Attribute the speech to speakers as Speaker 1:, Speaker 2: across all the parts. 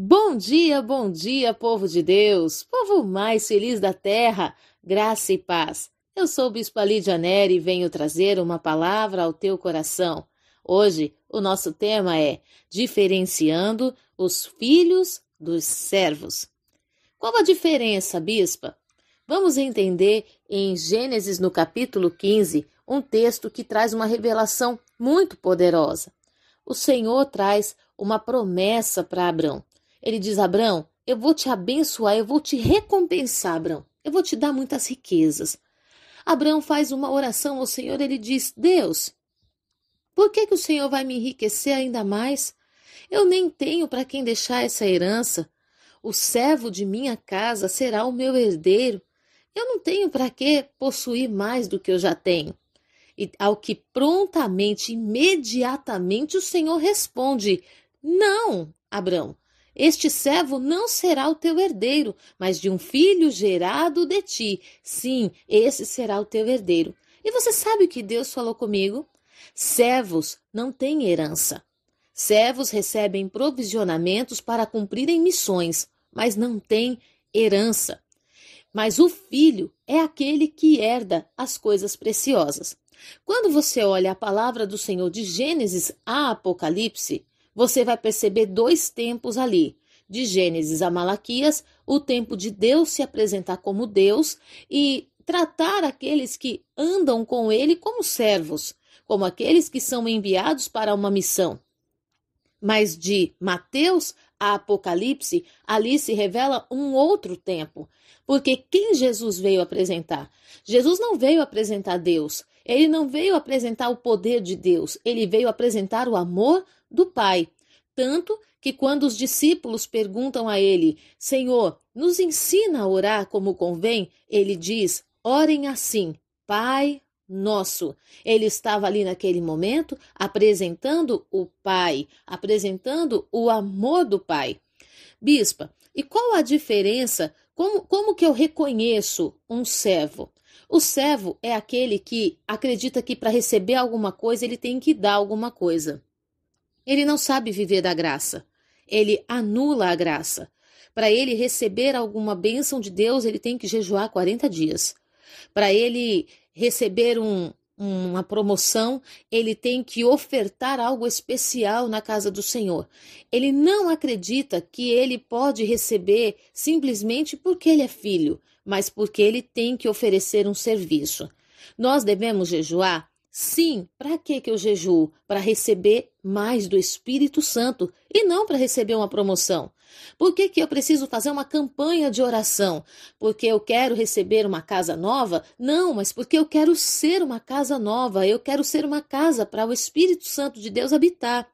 Speaker 1: Bom dia, bom dia, povo de Deus, povo mais feliz da terra, graça e paz. Eu sou o Bispo Lídia Neri e venho trazer uma palavra ao teu coração. Hoje, o nosso tema é Diferenciando os Filhos dos Servos. Qual a diferença, Bispa? Vamos entender em Gênesis, no capítulo 15, um texto que traz uma revelação muito poderosa. O Senhor traz uma promessa para Abraão. Ele diz: Abraão, eu vou te abençoar, eu vou te recompensar, Abraão. Eu vou te dar muitas riquezas. Abraão faz uma oração ao Senhor, ele diz: Deus, por que, que o Senhor vai me enriquecer ainda mais? Eu nem tenho para quem deixar essa herança. O servo de minha casa será o meu herdeiro. Eu não tenho para que possuir mais do que eu já tenho. E ao que prontamente, imediatamente, o Senhor responde: Não, Abraão, este servo não será o teu herdeiro, mas de um filho gerado de ti. Sim, esse será o teu herdeiro. E você sabe o que Deus falou comigo? Servos não têm herança. Servos recebem provisionamentos para cumprirem missões, mas não têm herança. Mas o filho é aquele que herda as coisas preciosas. Quando você olha a palavra do Senhor de Gênesis a Apocalipse, você vai perceber dois tempos ali. De Gênesis a Malaquias, o tempo de Deus se apresentar como Deus e tratar aqueles que andam com ele como servos, como aqueles que são enviados para uma missão. Mas de Mateus a Apocalipse, ali se revela um outro tempo. Porque quem Jesus veio apresentar? Jesus não veio apresentar Deus, ele não veio apresentar o poder de Deus, ele veio apresentar o amor do Pai. Tanto que quando os discípulos perguntam a ele: Senhor, nos ensina a orar como convém, ele diz: orem assim, Pai nosso. Ele estava ali naquele momento apresentando o Pai, apresentando o amor do Pai. Bispa, e qual a diferença? Como, como que eu reconheço um servo? O servo é aquele que acredita que para receber alguma coisa ele tem que dar alguma coisa. Ele não sabe viver da graça. Ele anula a graça. Para ele receber alguma bênção de Deus, ele tem que jejuar 40 dias. Para ele receber um, uma promoção, ele tem que ofertar algo especial na casa do Senhor. Ele não acredita que ele pode receber simplesmente porque ele é filho, mas porque ele tem que oferecer um serviço. Nós devemos jejuar Sim, para que que eu jejuo? Para receber mais do Espírito Santo e não para receber uma promoção. Por que, que eu preciso fazer uma campanha de oração? Porque eu quero receber uma casa nova? Não, mas porque eu quero ser uma casa nova, eu quero ser uma casa para o Espírito Santo de Deus habitar.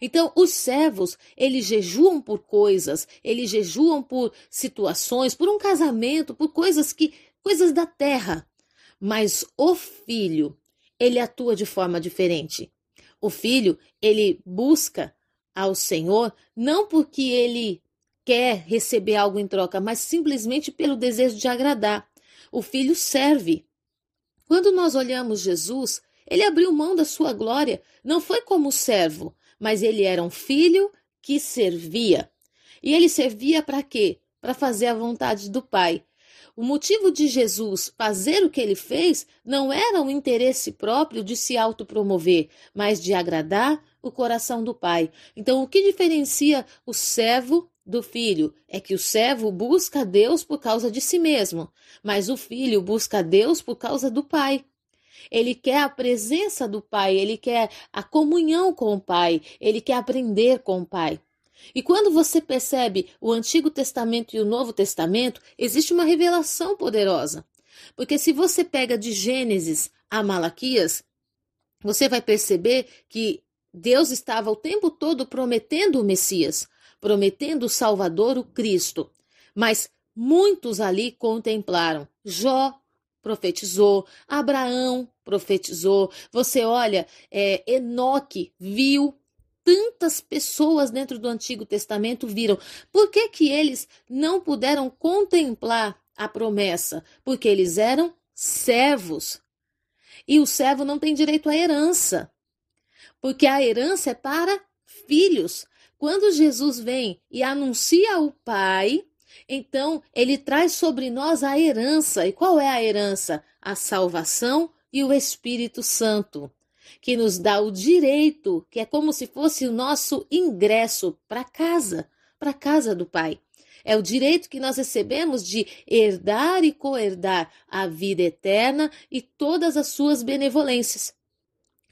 Speaker 1: Então, os servos, eles jejuam por coisas, eles jejuam por situações, por um casamento, por coisas que coisas da terra. Mas o filho, ele atua de forma diferente. O filho, ele busca ao Senhor não porque ele quer receber algo em troca, mas simplesmente pelo desejo de agradar. O filho serve. Quando nós olhamos Jesus, ele abriu mão da sua glória, não foi como servo, mas ele era um filho que servia. E ele servia para quê? Para fazer a vontade do Pai. O motivo de Jesus fazer o que ele fez não era o interesse próprio de se autopromover, mas de agradar o coração do Pai. Então, o que diferencia o servo do filho é que o servo busca Deus por causa de si mesmo, mas o filho busca Deus por causa do Pai. Ele quer a presença do Pai, ele quer a comunhão com o Pai, ele quer aprender com o Pai. E quando você percebe o Antigo Testamento e o Novo Testamento, existe uma revelação poderosa. Porque se você pega de Gênesis a Malaquias, você vai perceber que Deus estava o tempo todo prometendo o Messias, prometendo o Salvador, o Cristo. Mas muitos ali contemplaram. Jó profetizou, Abraão profetizou. Você olha, é, Enoque viu tantas pessoas dentro do Antigo Testamento viram. Por que, que eles não puderam contemplar a promessa? Porque eles eram servos. E o servo não tem direito à herança. Porque a herança é para filhos. Quando Jesus vem e anuncia o Pai, então ele traz sobre nós a herança. E qual é a herança? A salvação e o Espírito Santo, que nos dá o direito, que é como se fosse o nosso ingresso para casa, para casa do Pai. É o direito que nós recebemos de herdar e coerdar a vida eterna e todas as suas benevolências.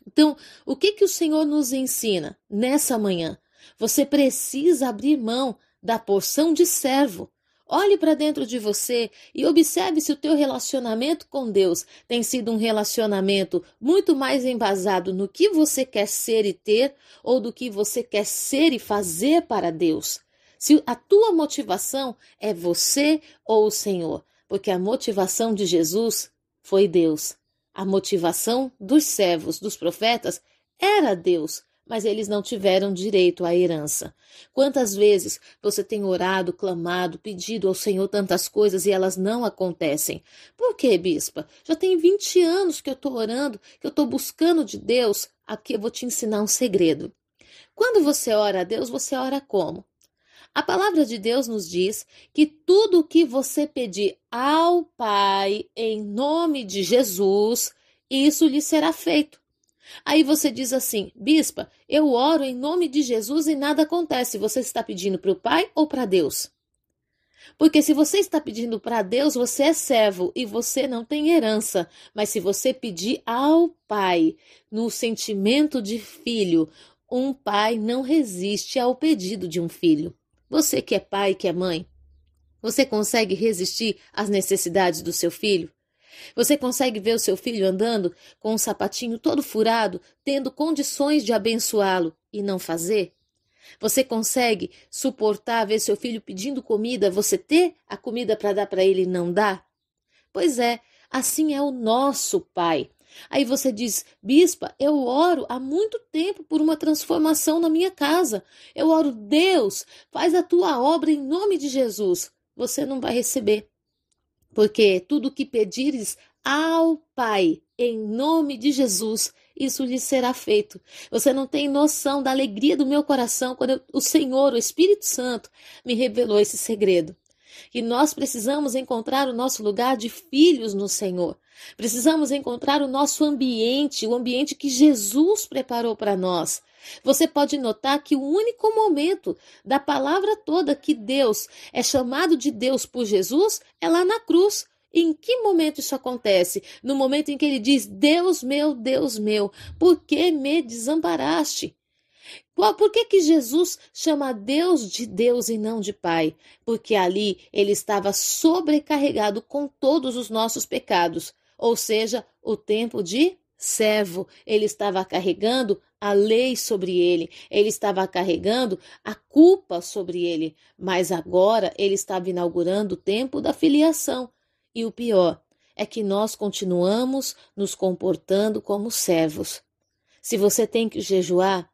Speaker 1: Então, o que que o Senhor nos ensina nessa manhã? Você precisa abrir mão da porção de servo. Olhe para dentro de você e observe se o teu relacionamento com Deus tem sido um relacionamento muito mais embasado no que você quer ser e ter ou do que você quer ser e fazer para Deus. Se a tua motivação é você ou o Senhor, porque a motivação de Jesus foi Deus. A motivação dos servos, dos profetas, era Deus, mas eles não tiveram direito à herança. Quantas vezes você tem orado, clamado, pedido ao Senhor tantas coisas e elas não acontecem? Por quê, bispa? Já tem 20 anos que eu estou orando, que eu estou buscando de Deus. Aqui eu vou te ensinar um segredo. Quando você ora a Deus, você ora como? A palavra de Deus nos diz que tudo o que você pedir ao Pai em nome de Jesus, isso lhe será feito. Aí você diz assim, bispa, eu oro em nome de Jesus e nada acontece. Você está pedindo para o Pai ou para Deus? Porque se você está pedindo para Deus, você é servo e você não tem herança. Mas se você pedir ao Pai, no sentimento de filho, um pai não resiste ao pedido de um filho. Você que é pai, que é mãe, você consegue resistir às necessidades do seu filho? Você consegue ver o seu filho andando com um sapatinho todo furado, tendo condições de abençoá-lo e não fazer? Você consegue suportar ver seu filho pedindo comida, você ter a comida para dar para ele e não dar? Pois é, assim é o nosso Pai. Aí você diz, bispa, eu oro há muito tempo por uma transformação na minha casa. Eu oro, Deus, faz a tua obra em nome de Jesus. Você não vai receber. Porque tudo que pedires ao Pai, em nome de Jesus, isso lhe será feito. Você não tem noção da alegria do meu coração quando eu, o Senhor, o Espírito Santo, me revelou esse segredo. E nós precisamos encontrar o nosso lugar de filhos no Senhor. Precisamos encontrar o nosso ambiente, o ambiente que Jesus preparou para nós. Você pode notar que o único momento da palavra toda que Deus é chamado de Deus por Jesus é lá na cruz. Em que momento isso acontece? No momento em que ele diz: Deus meu, Deus meu, por que me desamparaste? Por que, que Jesus chama Deus de Deus e não de Pai? Porque ali ele estava sobrecarregado com todos os nossos pecados, ou seja, o tempo de servo. Ele estava carregando a lei sobre ele, ele estava carregando a culpa sobre ele, mas agora ele estava inaugurando o tempo da filiação. E o pior é que nós continuamos nos comportando como servos. Se você tem que jejuar,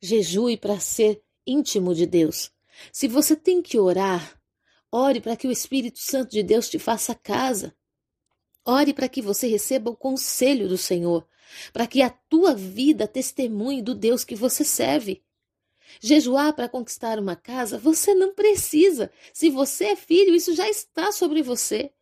Speaker 1: Jejue para ser íntimo de Deus. Se você tem que orar, ore para que o Espírito Santo de Deus te faça casa. Ore para que você receba o conselho do Senhor, para que a tua vida testemunhe do Deus que você serve. Jejuar para conquistar uma casa, você não precisa. Se você é filho, isso já está sobre você.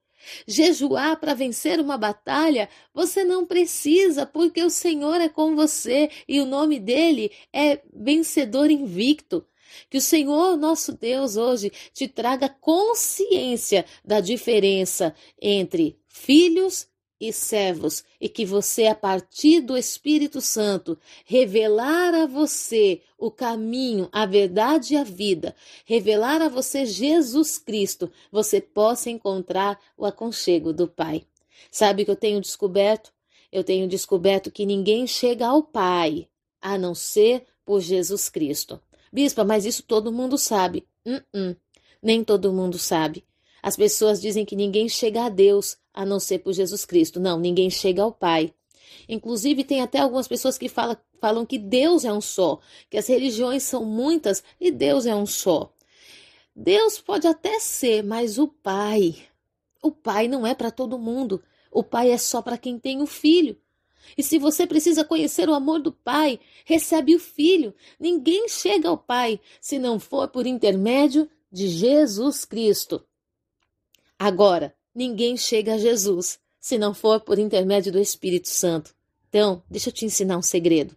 Speaker 1: Jejuar para vencer uma batalha, você não precisa, porque o Senhor é com você e o nome dele é vencedor invicto. Que o Senhor, nosso Deus, hoje te traga consciência da diferença entre filhos e servos, e que você, a partir do Espírito Santo, revelar a você o caminho, a verdade e a vida, revelar a você Jesus Cristo, você possa encontrar o aconchego do Pai. Sabe o que eu tenho descoberto? Eu tenho descoberto que ninguém chega ao Pai a não ser por Jesus Cristo. Bispa, mas isso todo mundo sabe. Uh -uh. Nem todo mundo sabe. As pessoas dizem que ninguém chega a Deus a não ser por Jesus Cristo. Não, ninguém chega ao Pai. Inclusive, tem até algumas pessoas que fala, falam que Deus é um só, que as religiões são muitas e Deus é um só. Deus pode até ser, mas o Pai, o Pai não é para todo mundo. O Pai é só para quem tem o filho. E se você precisa conhecer o amor do Pai, recebe o Filho. Ninguém chega ao Pai se não for por intermédio de Jesus Cristo. Agora, ninguém chega a Jesus se não for por intermédio do Espírito Santo. Então, deixa eu te ensinar um segredo.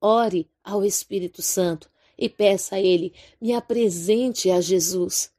Speaker 1: Ore ao Espírito Santo e peça a Ele: me apresente a Jesus.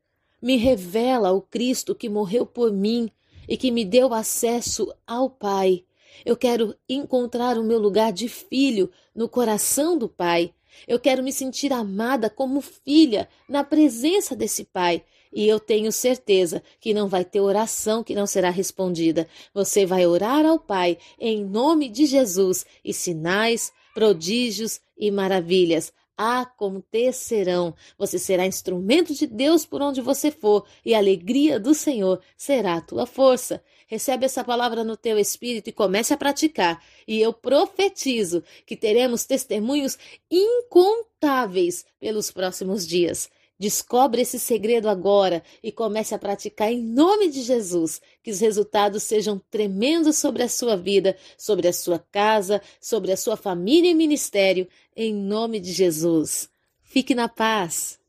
Speaker 1: Me revela o Cristo que morreu por mim e que me deu acesso ao Pai. Eu quero encontrar o meu lugar de filho no coração do Pai. Eu quero me sentir amada como filha na presença desse Pai. E eu tenho certeza que não vai ter oração que não será respondida. Você vai orar ao Pai em nome de Jesus e sinais, prodígios e maravilhas acontecerão. Você será instrumento de Deus por onde você for, e a alegria do Senhor será a tua força. Recebe essa palavra no teu espírito e comece a praticar. E eu profetizo que teremos testemunhos incontáveis pelos próximos dias. Descobre esse segredo agora e comece a praticar em nome de Jesus. Que os resultados sejam tremendos sobre a sua vida, sobre a sua casa, sobre a sua família e ministério, em nome de Jesus. Fique na paz.